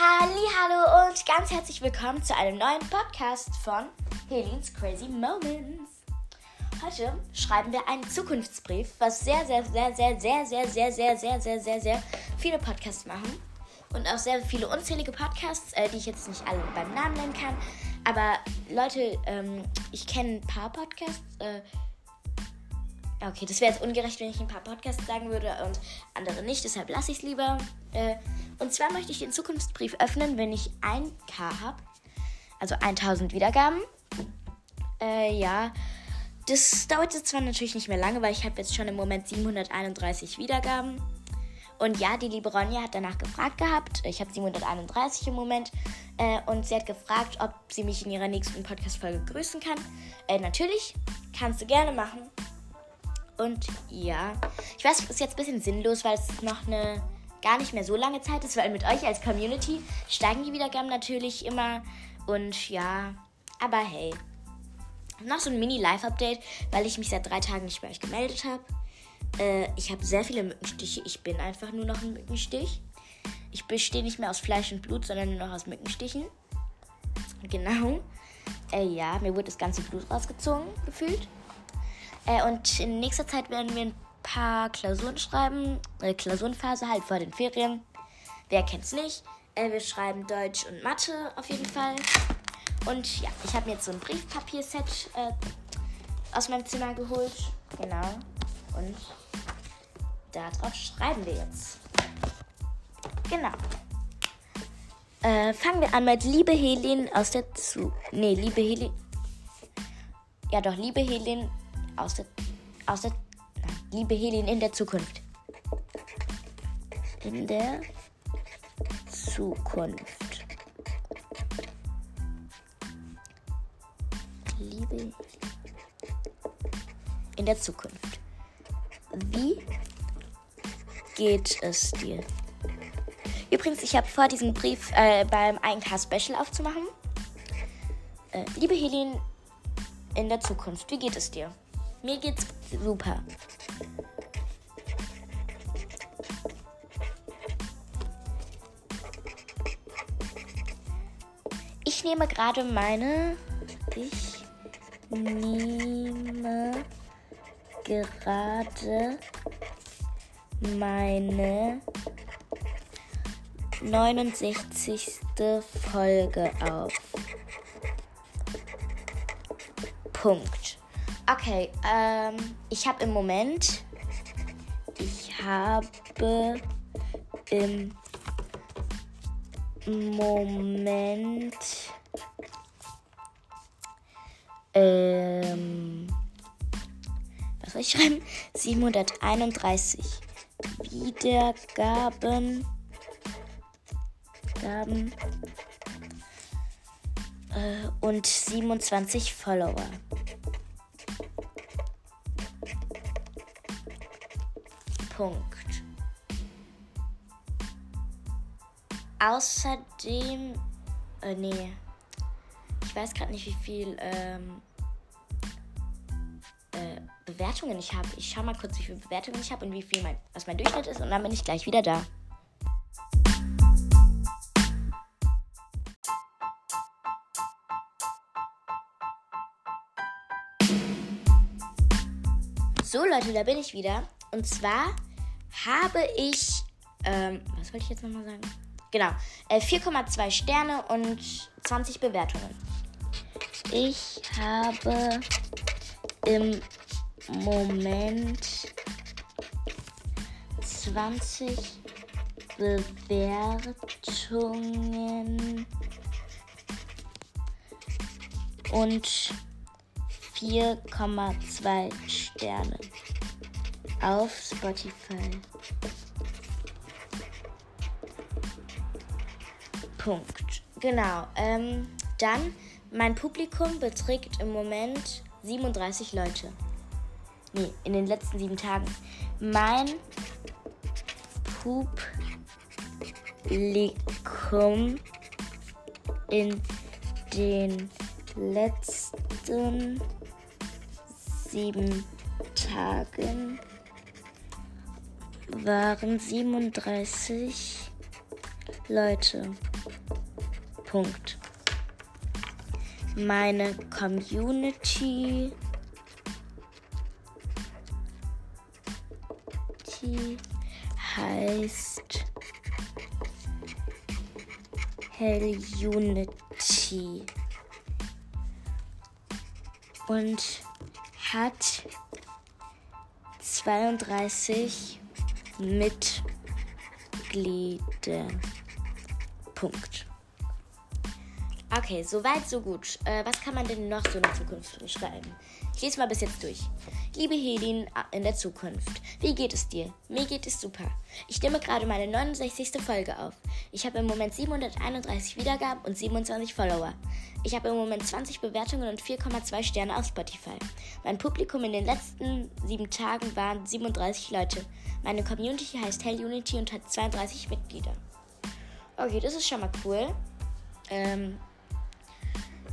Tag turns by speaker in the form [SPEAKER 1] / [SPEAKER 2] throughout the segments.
[SPEAKER 1] Hallo und ganz herzlich willkommen zu einem neuen Podcast von Helens Crazy Moments. Heute schreiben wir einen Zukunftsbrief, was sehr, sehr, sehr, sehr, sehr, sehr, sehr, sehr, sehr, sehr, sehr, sehr viele Podcasts machen. Und auch sehr viele unzählige Podcasts, äh, die ich jetzt nicht alle beim Namen nennen kann. Aber Leute, ähm, ich kenne ein paar Podcasts. Äh, okay, das wäre jetzt ungerecht, wenn ich ein paar Podcasts sagen würde und andere nicht, deshalb lasse ich es lieber. Äh, und zwar möchte ich den Zukunftsbrief öffnen, wenn ich 1K habe. Also 1000 Wiedergaben. Äh, ja. Das dauert jetzt zwar natürlich nicht mehr lange, weil ich habe jetzt schon im Moment 731 Wiedergaben. Und ja, die liebe Ronja hat danach gefragt gehabt. Ich habe 731 im Moment. Äh, und sie hat gefragt, ob sie mich in ihrer nächsten Podcast-Folge grüßen kann. Äh, natürlich. Kannst du gerne machen. Und ja. Ich weiß, es ist jetzt ein bisschen sinnlos, weil es noch eine gar nicht mehr so lange Zeit ist, weil mit euch als Community steigen die Wiedergaben natürlich immer. Und ja, aber hey. Noch so ein Mini-Live-Update, weil ich mich seit drei Tagen nicht bei euch gemeldet habe. Äh, ich habe sehr viele Mückenstiche. Ich bin einfach nur noch ein Mückenstich. Ich bestehe nicht mehr aus Fleisch und Blut, sondern nur noch aus Mückenstichen. Genau. Äh, ja, mir wurde das ganze Blut rausgezogen, gefühlt. Äh, und in nächster Zeit werden wir ein paar Klausuren schreiben. Äh, Klausurenphase halt vor den Ferien. Wer kennt's nicht? Äh, wir schreiben Deutsch und Mathe auf jeden Fall. Und ja, ich habe mir jetzt so ein Briefpapierset äh, aus meinem Zimmer geholt. Genau. Und darauf schreiben wir jetzt. Genau. Äh, fangen wir an mit Liebe Helin aus der Zu. Nee, Liebe Helin. Ja, doch, Liebe Helin aus der. Aus der. Liebe Helin in der Zukunft. In der Zukunft. Liebe in der Zukunft. Wie geht es dir? Übrigens, ich habe vor, diesen Brief äh, beim 1K-Special aufzumachen. Äh, liebe Helin, in der Zukunft, wie geht es dir? Mir geht's super. Ich nehme gerade meine. Ich nehme gerade meine 69. Folge auf. Punkt. Okay, ähm, ich habe im Moment, ich habe im Moment, ähm, was soll ich schreiben? 731 Wiedergaben. Gaben, äh, und 27 Follower. Punkt. Außerdem, äh, nee, weiß gerade nicht, wie viel ähm, äh, Bewertungen ich habe. Ich schau mal kurz, wie viele Bewertungen ich habe und wie viel mein, was mein Durchschnitt ist und dann bin ich gleich wieder da. So Leute, da bin ich wieder. Und zwar habe ich, ähm, was wollte ich jetzt nochmal sagen? Genau, äh, 4,2 Sterne und 20 Bewertungen. Ich habe im Moment 20 Bewertungen und 4,2 Sterne auf Spotify. Punkt. Genau. Ähm, dann, mein Publikum beträgt im Moment 37 Leute. Nee, in den letzten sieben Tagen. Mein Publikum in den letzten sieben Tagen waren 37 Leute. Punkt. Meine Community heißt Hell Unity und hat 32 Mitglieder. Punkt. Okay, soweit, so gut. Äh, was kann man denn noch so in der Zukunft schreiben? Ich lese mal bis jetzt durch. Liebe Helin äh, in der Zukunft, wie geht es dir? Mir geht es super. Ich nehme gerade meine 69. Folge auf. Ich habe im Moment 731 Wiedergaben und 27 Follower. Ich habe im Moment 20 Bewertungen und 4,2 Sterne auf Spotify. Mein Publikum in den letzten sieben Tagen waren 37 Leute. Meine Community heißt Hell Unity und hat 32 Mitglieder. Okay, das ist schon mal cool. Ähm,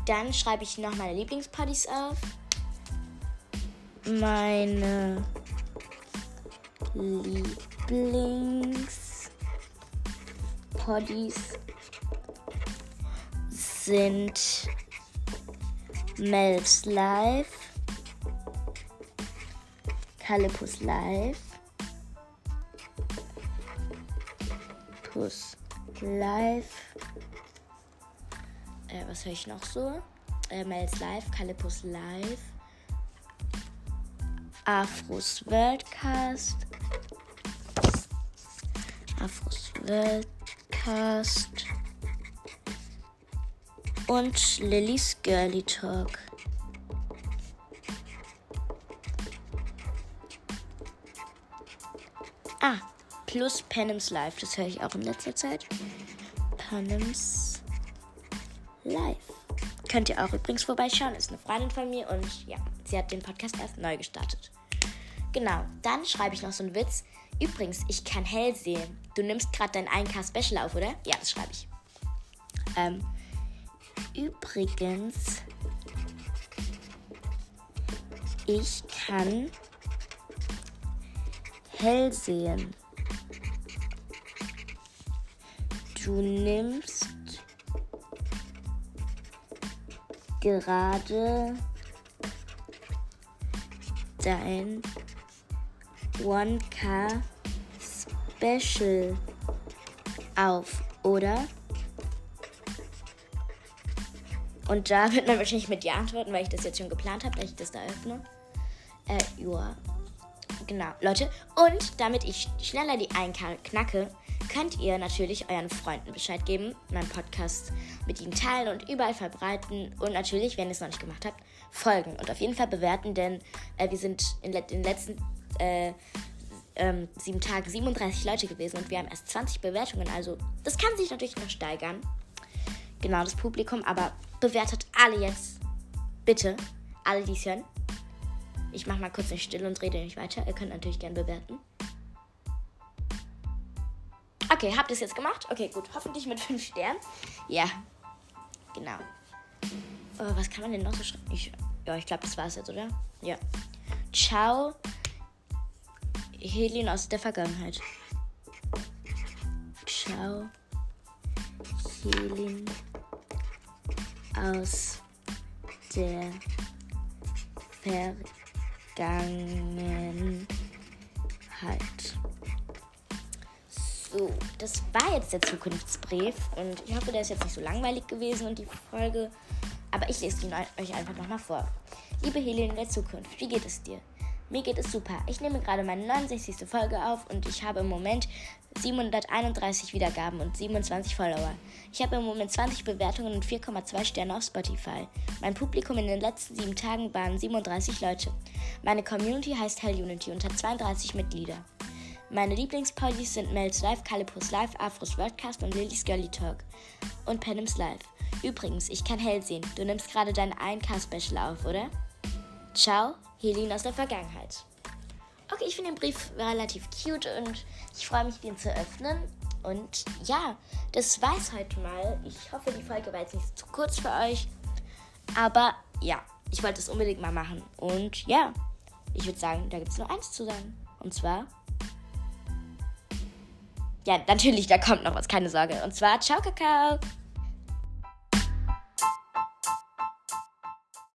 [SPEAKER 1] dann schreibe ich noch meine Lieblingspartys auf. Meine Lieblingspoddies sind Melvs Live, Calipus Live, Puss Live, äh, was höre ich noch so? Äh, Mel's Live, Calipus Live. Afros Worldcast. Afros Worldcast. Und Lillys Girly Talk. Ah, plus Panems Live. Das höre ich auch in letzter Zeit. Panems Live. Könnt ihr auch übrigens vorbeischauen. Ist eine Freundin von mir und ja, sie hat den Podcast erst neu gestartet. Genau, dann schreibe ich noch so einen Witz. Übrigens, ich kann hell sehen. Du nimmst gerade dein 1K Special auf, oder? Ja, das schreibe ich. Ähm, übrigens, ich kann hell sehen. Du nimmst gerade dein 1K Special auf, oder? Und da wird man wahrscheinlich mit Ja antworten, weil ich das jetzt schon geplant habe, weil ich das da öffne. Äh, ja. Genau, Leute. Und damit ich schneller die 1K knacke, könnt ihr natürlich euren Freunden Bescheid geben, meinen Podcast mit ihnen teilen und überall verbreiten. Und natürlich, wenn ihr es noch nicht gemacht habt, folgen und auf jeden Fall bewerten, denn äh, wir sind in, den letzten äh, ähm, sieben Tagen 37 Leute gewesen und wir haben erst 20 Bewertungen. Also das kann sich natürlich noch steigern. Genau, das Publikum. Aber bewertet alle jetzt. Bitte. Alle, die es hören. Ich mache mal kurz nicht still und rede nicht weiter. Ihr könnt natürlich gerne bewerten. Okay, habt ihr es jetzt gemacht? Okay, gut. Hoffentlich mit 5 Sternen. Ja. Genau. Oh, was kann man denn noch so schreiben? Ich, ja, ich glaube, das war es jetzt, oder? Ja. Ciao. Helin aus der Vergangenheit. Ciao. Helin aus der Vergangenheit. So, das war jetzt der Zukunftsbrief und ich hoffe, der ist jetzt nicht so langweilig gewesen und die Folge. Aber ich lese ihn euch einfach nochmal vor. Liebe Helene der Zukunft, wie geht es dir? Mir geht es super. Ich nehme gerade meine 69. Folge auf und ich habe im Moment 731 Wiedergaben und 27 Follower. Ich habe im Moment 20 Bewertungen und 4,2 Sterne auf Spotify. Mein Publikum in den letzten sieben Tagen waren 37 Leute. Meine Community heißt Hell Unity und hat 32 Mitglieder. Meine Lieblingspartys sind Mel's Live, Calipus Live, Afros Wordcast und Lillys Girly Talk. Und Penims Live. Übrigens, ich kann hell sehen. Du nimmst gerade dein 1K-Special auf, oder? Ciao, Helene aus der Vergangenheit. Okay, ich finde den Brief relativ cute und ich freue mich, den zu öffnen. Und ja, das war's heute mal. Ich hoffe, die Folge war jetzt nicht zu kurz für euch. Aber ja, ich wollte es unbedingt mal machen. Und ja, ich würde sagen, da gibt es nur eins zu sagen. Und zwar. Ja, natürlich, da kommt noch was, keine Sorge. Und zwar, ciao, Kakao.